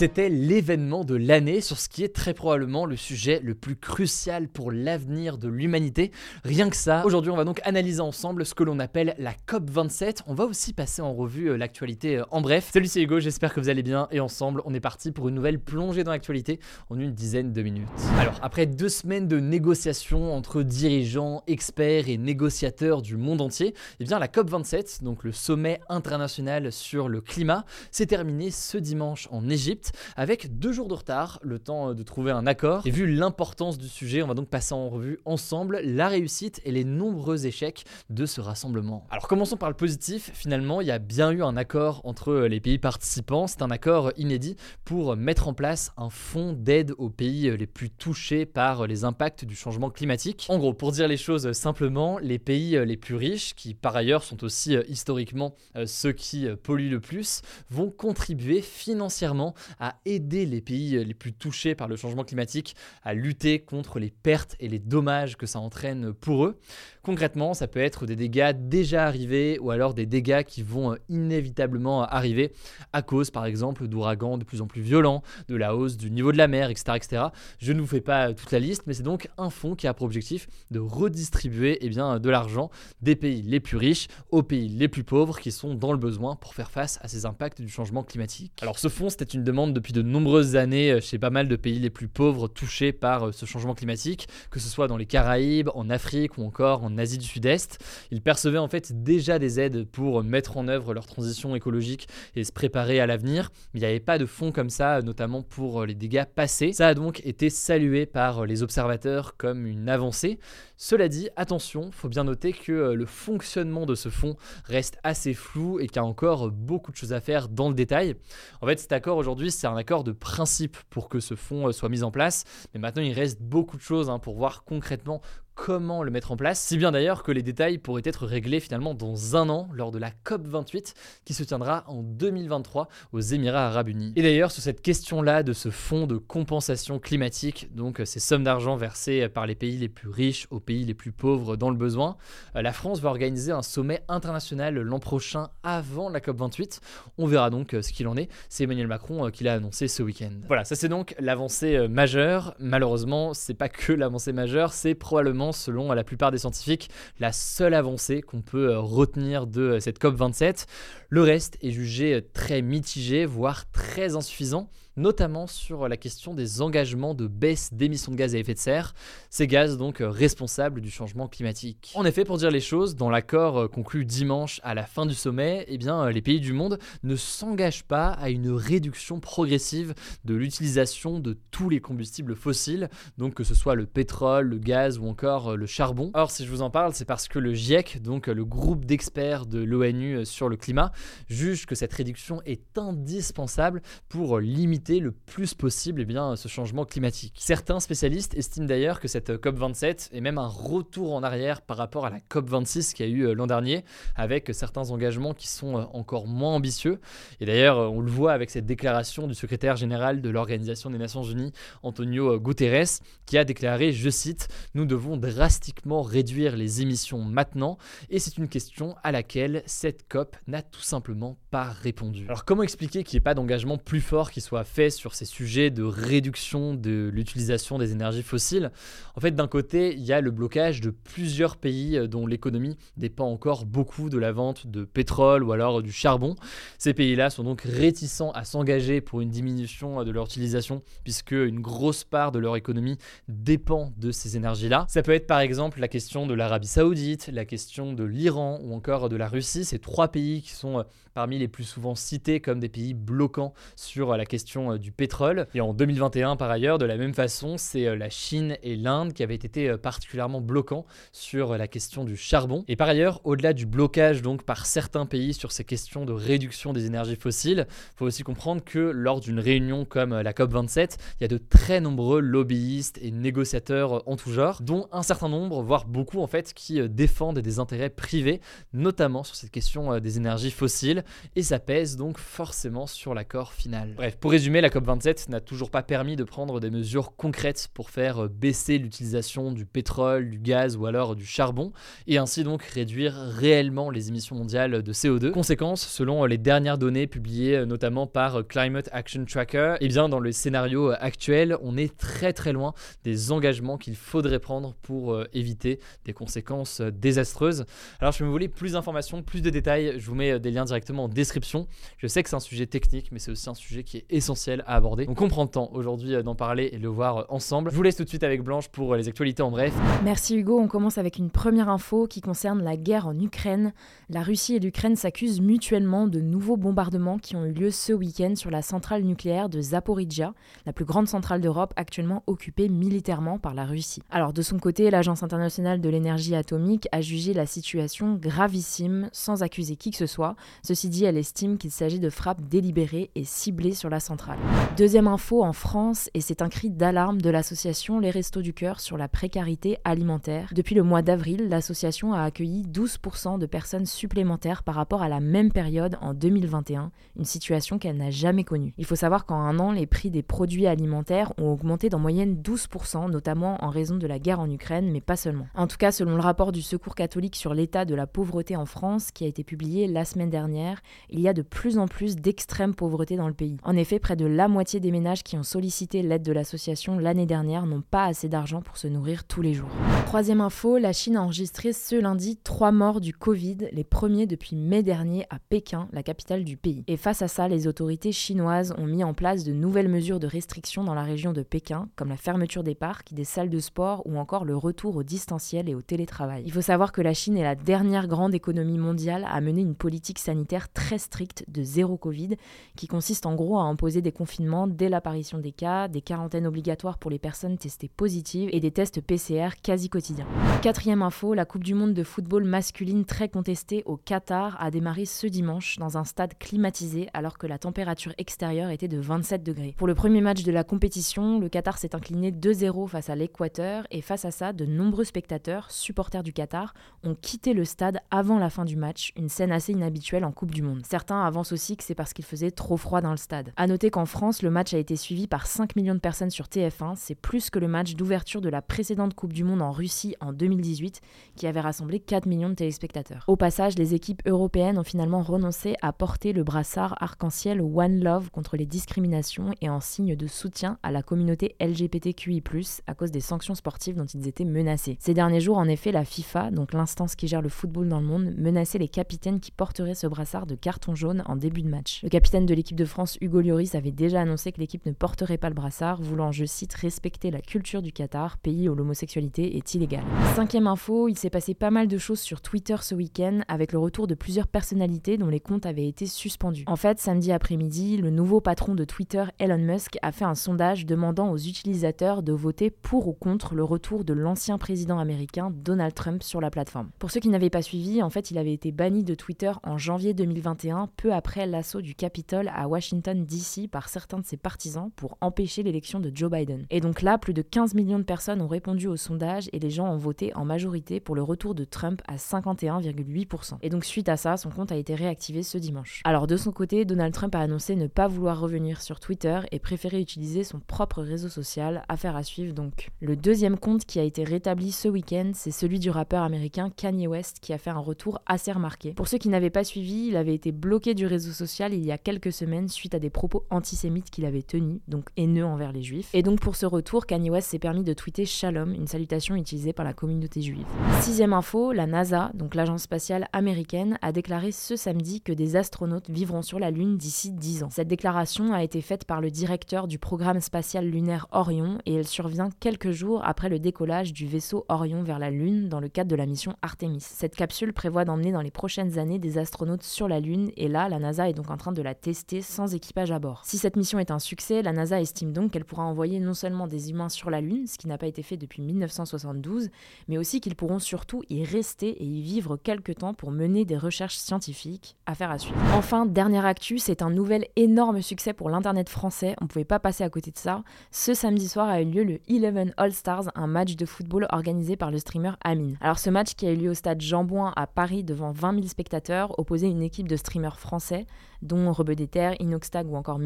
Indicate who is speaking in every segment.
Speaker 1: C'était l'événement de l'année sur ce qui est très probablement le sujet le plus crucial pour l'avenir de l'humanité. Rien que ça, aujourd'hui on va donc analyser ensemble ce que l'on appelle la COP27. On va aussi passer en revue euh, l'actualité euh, en bref. Salut c'est Hugo, j'espère que vous allez bien et ensemble on est parti pour une nouvelle plongée dans l'actualité en une dizaine de minutes. Alors après deux semaines de négociations entre dirigeants, experts et négociateurs du monde entier, eh bien la COP27, donc le sommet international sur le climat, s'est terminé ce dimanche en Égypte avec deux jours de retard, le temps euh, de trouver un accord. Et vu l'importance du sujet, on va donc passer en revue ensemble la réussite et les nombreux échecs de ce rassemblement. Alors commençons par le positif, finalement il y a bien eu un accord entre euh, les pays participants, c'est un accord inédit pour mettre en place un fonds d'aide aux pays euh, les plus touchés par les impacts du changement climatique. En gros, pour dire les choses simplement, les pays les plus riches, qui par ailleurs sont aussi historiquement ceux qui polluent le plus, vont contribuer financièrement à aider les pays les plus touchés par le changement climatique à lutter contre les pertes et les dommages que ça entraîne pour eux. Concrètement, ça peut être des dégâts déjà arrivés ou alors des dégâts qui vont inévitablement arriver à cause par exemple d'ouragans de plus en plus violents, de la hausse du niveau de la mer, etc. etc. Je ne vous fais pas toute la liste, mais c'est donc un fonds qui a pour objectif de redistribuer eh bien, de l'argent des pays les plus riches aux pays les plus pauvres qui sont dans le besoin pour faire face à ces impacts du changement climatique. Alors ce fonds, c'était une demande depuis de nombreuses années euh, chez pas mal de pays les plus pauvres touchés par euh, ce changement climatique, que ce soit dans les Caraïbes, en Afrique ou encore en Asie du Sud-Est. Ils percevaient en fait déjà des aides pour mettre en œuvre leur transition écologique et se préparer à l'avenir. Il n'y avait pas de fonds comme ça, notamment pour euh, les dégâts passés. Ça a donc été salué par les observateurs comme une avancée. Cela dit, attention, faut bien noter que le fonctionnement de ce fonds reste assez flou et qu'il y a encore beaucoup de choses à faire dans le détail. En fait, cet accord aujourd'hui, c'est un accord de principe pour que ce fonds euh, soit mis en place. Mais maintenant, il reste beaucoup de choses hein, pour voir concrètement comment le mettre en place, si bien d'ailleurs que les détails pourraient être réglés finalement dans un an lors de la COP28 qui se tiendra en 2023 aux Émirats arabes unis. Et d'ailleurs sur cette question-là de ce fonds de compensation climatique, donc euh, ces sommes d'argent versées par les pays les plus riches aux pays les plus pauvres dans le besoin, euh, la France va organiser un sommet international l'an prochain avant la COP28. On verra donc euh, ce qu'il en est. C'est Emmanuel Macron qui l'a annoncé ce week-end. Voilà, ça c'est donc l'avancée majeure. Malheureusement, c'est pas que l'avancée majeure, c'est probablement selon la plupart des scientifiques, la seule avancée qu'on peut euh, retenir de euh, cette COP27. Le reste est jugé euh, très mitigé, voire très insuffisant notamment sur la question des engagements de baisse d'émissions de gaz à effet de serre, ces gaz donc euh, responsables du changement climatique. En effet, pour dire les choses, dans l'accord euh, conclu dimanche à la fin du sommet, eh bien, euh, les pays du monde ne s'engagent pas à une réduction progressive de l'utilisation de tous les combustibles fossiles, donc que ce soit le pétrole, le gaz ou encore le charbon. Or, si je vous en parle, c'est parce que le GIEC, donc le groupe d'experts de l'ONU sur le climat, juge que cette réduction est indispensable pour limiter le plus possible eh bien, ce changement climatique. Certains spécialistes estiment d'ailleurs que cette COP27 est même un retour en arrière par rapport à la COP26 qui a eu euh, l'an dernier, avec certains engagements qui sont euh, encore moins ambitieux. Et d'ailleurs, euh, on le voit avec cette déclaration du secrétaire général de l'Organisation des Nations Unies, Antonio Guterres, qui a déclaré, je cite, Nous devons drastiquement réduire les émissions maintenant, et c'est une question à laquelle cette COP n'a tout simplement pas répondu. Alors comment expliquer qu'il n'y ait pas d'engagement plus fort qui soit fait sur ces sujets de réduction de l'utilisation des énergies fossiles. En fait, d'un côté, il y a le blocage de plusieurs pays euh, dont l'économie dépend encore beaucoup de la vente de pétrole ou alors du charbon. Ces pays-là sont donc réticents à s'engager pour une diminution euh, de leur utilisation puisque une grosse part de leur économie dépend de ces énergies-là. Ça peut être par exemple la question de l'Arabie Saoudite, la question de l'Iran ou encore de la Russie. Ces trois pays qui sont euh, parmi les plus souvent cités comme des pays bloquants sur la question du pétrole. Et en 2021, par ailleurs, de la même façon, c'est la Chine et l'Inde qui avaient été particulièrement bloquants sur la question du charbon. Et par ailleurs, au-delà du blocage donc par certains pays sur ces questions de réduction des énergies fossiles, il faut aussi comprendre que lors d'une réunion comme la COP27, il y a de très nombreux lobbyistes et négociateurs en tout genre, dont un certain nombre, voire beaucoup en fait, qui défendent des intérêts privés, notamment sur cette question des énergies fossiles, et ça pèse donc forcément sur l'accord final. Bref, pour résumer, la COP27 n'a toujours pas permis de prendre des mesures concrètes pour faire baisser l'utilisation du pétrole, du gaz ou alors du charbon, et ainsi donc réduire réellement les émissions mondiales de CO2. Conséquence, selon les dernières données publiées notamment par Climate Action Tracker, et eh bien dans le scénario actuel, on est très très loin des engagements qu'il faudrait prendre pour euh, éviter des conséquences désastreuses. Alors je me voulais plus d'informations, plus de détails, je vous mets des liens directement en description. Je sais que c'est un sujet technique, mais c'est aussi un sujet qui est essentiel à aborder. Donc on prend le temps aujourd'hui euh, d'en parler et de le voir euh, ensemble. Je vous laisse tout de suite avec Blanche pour les actualités en bref.
Speaker 2: Merci Hugo, on commence avec une première info qui concerne la guerre en Ukraine. La Russie et l'Ukraine s'accusent mutuellement de nouveaux bombardements qui ont eu lieu ce week-end sur la centrale nucléaire de Zaporizhia, la plus grande centrale d'Europe actuellement occupée militairement par la Russie. Alors de son côté, l'Agence internationale de l'énergie atomique a jugé la situation gravissime sans accuser qui que ce soit. Ceci dit, elle estime qu'il s'agit de frappes délibérées et ciblées sur la centrale. Deuxième info en France, et c'est un cri d'alarme de l'association Les Restos du Cœur sur la précarité alimentaire. Depuis le mois d'avril, l'association a accueilli 12% de personnes supplémentaires par rapport à la même période en 2021, une situation qu'elle n'a jamais connue. Il faut savoir qu'en un an, les prix des produits alimentaires ont augmenté d'en moyenne 12%, notamment en raison de la guerre en Ukraine, mais pas seulement. En tout cas, selon le rapport du Secours catholique sur l'état de la pauvreté en France, qui a été publié la semaine dernière, il y a de plus en plus d'extrême pauvreté dans le pays. En effet, près de la moitié des ménages qui ont sollicité l'aide de l'association l'année dernière n'ont pas assez d'argent pour se nourrir tous les jours. Troisième info, la Chine a enregistré ce lundi trois morts du Covid, les premiers depuis mai dernier à Pékin, la capitale du pays. Et face à ça, les autorités chinoises ont mis en place de nouvelles mesures de restriction dans la région de Pékin, comme la fermeture des parcs, des salles de sport ou encore le retour au distanciel et au télétravail. Il faut savoir que la Chine est la dernière grande économie mondiale à mener une politique sanitaire très stricte de zéro Covid, qui consiste en gros à imposer des confinements dès l'apparition des cas, des quarantaines obligatoires pour les personnes testées positives et des tests PCR quasi quotidiens. Quatrième info, la Coupe du Monde de football masculine très contestée au Qatar a démarré ce dimanche dans un stade climatisé alors que la température extérieure était de 27 degrés. Pour le premier match de la compétition, le Qatar s'est incliné 2-0 face à l'Équateur et face à ça, de nombreux spectateurs, supporters du Qatar, ont quitté le stade avant la fin du match, une scène assez inhabituelle en Coupe du Monde. Certains avancent aussi que c'est parce qu'il faisait trop froid dans le stade. A noter qu'en France, le match a été suivi par 5 millions de personnes sur TF1, c'est plus que le match d'ouverture de la précédente Coupe du Monde en Russie en 2018 qui avait rassemblé 4 millions de téléspectateurs. Au passage, les équipes européennes ont finalement renoncé à porter le brassard arc-en-ciel One Love contre les discriminations et en signe de soutien à la communauté LGBTQI+, à cause des sanctions sportives dont ils étaient menacés. Ces derniers jours, en effet, la FIFA, donc l'instance qui gère le football dans le monde, menaçait les capitaines qui porteraient ce brassard de carton jaune en début de match. Le capitaine de l'équipe de France, Hugo Lloris, avait déjà annoncé que l'équipe ne porterait pas le brassard, voulant, je cite, respecter la culture du Qatar, pays où l'homosexualité est illégale. Cinquième info, il s'est passé pas mal de choses sur Twitter ce week-end avec le retour de plusieurs personnalités dont les comptes avaient été suspendus. En fait, samedi après-midi, le nouveau patron de Twitter, Elon Musk, a fait un sondage demandant aux utilisateurs de voter pour ou contre le retour de l'ancien président américain Donald Trump sur la plateforme. Pour ceux qui n'avaient pas suivi, en fait, il avait été banni de Twitter en janvier 2021, peu après l'assaut du Capitole à Washington DC par certains de ses partisans pour empêcher l'élection de Joe Biden. Et donc là, plus de 15 millions de personnes ont répondu au sondage et les gens ont voté en majorité pour le retour de Trump à 51,8%. Et donc suite à ça, son compte a été réactivé ce dimanche. Alors de son côté, Donald Trump a annoncé ne pas vouloir revenir sur Twitter et préférer utiliser son propre réseau social, affaire à suivre donc. Le deuxième compte qui a été rétabli ce week-end, c'est celui du rappeur américain Kanye West qui a fait un retour assez remarqué. Pour ceux qui n'avaient pas suivi, il avait été bloqué du réseau social il y a quelques semaines suite à des propos antisémites qu'il avait tenus, donc haineux envers les juifs. Et donc pour ce retour, Kanye West s'est permis de tweeter Shalom, une salutation utilisée par la communauté juive. Sixième info, la NASA, donc l'agence spatiale américaine, a déclaré ce samedi que des astronautes vivront sur la Lune d'ici 10 ans. Cette déclaration a été faite par le directeur du programme spatial lunaire Orion et elle survient quelques jours après le décollage du vaisseau Orion vers la Lune dans le cadre de la mission Artemis. Cette capsule prévoit d'emmener dans les prochaines années des astronautes sur la Lune et là, la NASA est donc en train de la tester sans équipage à bord. Si cette mission est un succès, la NASA estime donc qu'elle pourra envoyer non seulement des humains sur la Lune, ce qui n'a pas été fait depuis 1972, mais aussi qu'ils pourront surtout y rester et y vivre quelques temps pour mener des recherches scientifiques. Affaire à suivre. Enfin, dernière actu, c'est un nouvel énorme succès pour l'internet français. On ne pouvait pas passer à côté de ça. Ce samedi soir a eu lieu le Eleven All Stars, un match de football organisé par le streamer Amine. Alors ce match qui a eu lieu au stade Jean Bouin à Paris devant 20 000 spectateurs opposait une équipe de streamers français dont Rebeu Inoxtag ou encore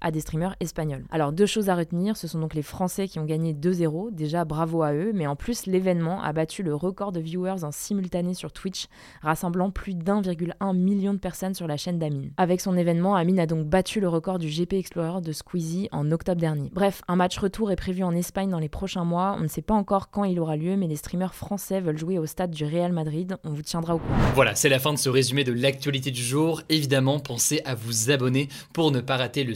Speaker 2: À des streamers espagnols. Alors deux choses à retenir, ce sont donc les Français qui ont gagné 2-0, déjà bravo à eux, mais en plus l'événement a battu le record de viewers en simultané sur Twitch, rassemblant plus d'1,1 million de personnes sur la chaîne d'Amine. Avec son événement, Amine a donc battu le record du GP Explorer de Squeezie en octobre dernier. Bref, un match retour est prévu en Espagne dans les prochains mois, on ne sait pas encore quand il aura lieu, mais les streamers français veulent jouer au stade du Real Madrid, on vous tiendra au courant.
Speaker 1: Voilà, c'est la fin de ce résumé de l'actualité du jour. Évidemment, pensez à vous abonner pour ne pas rater le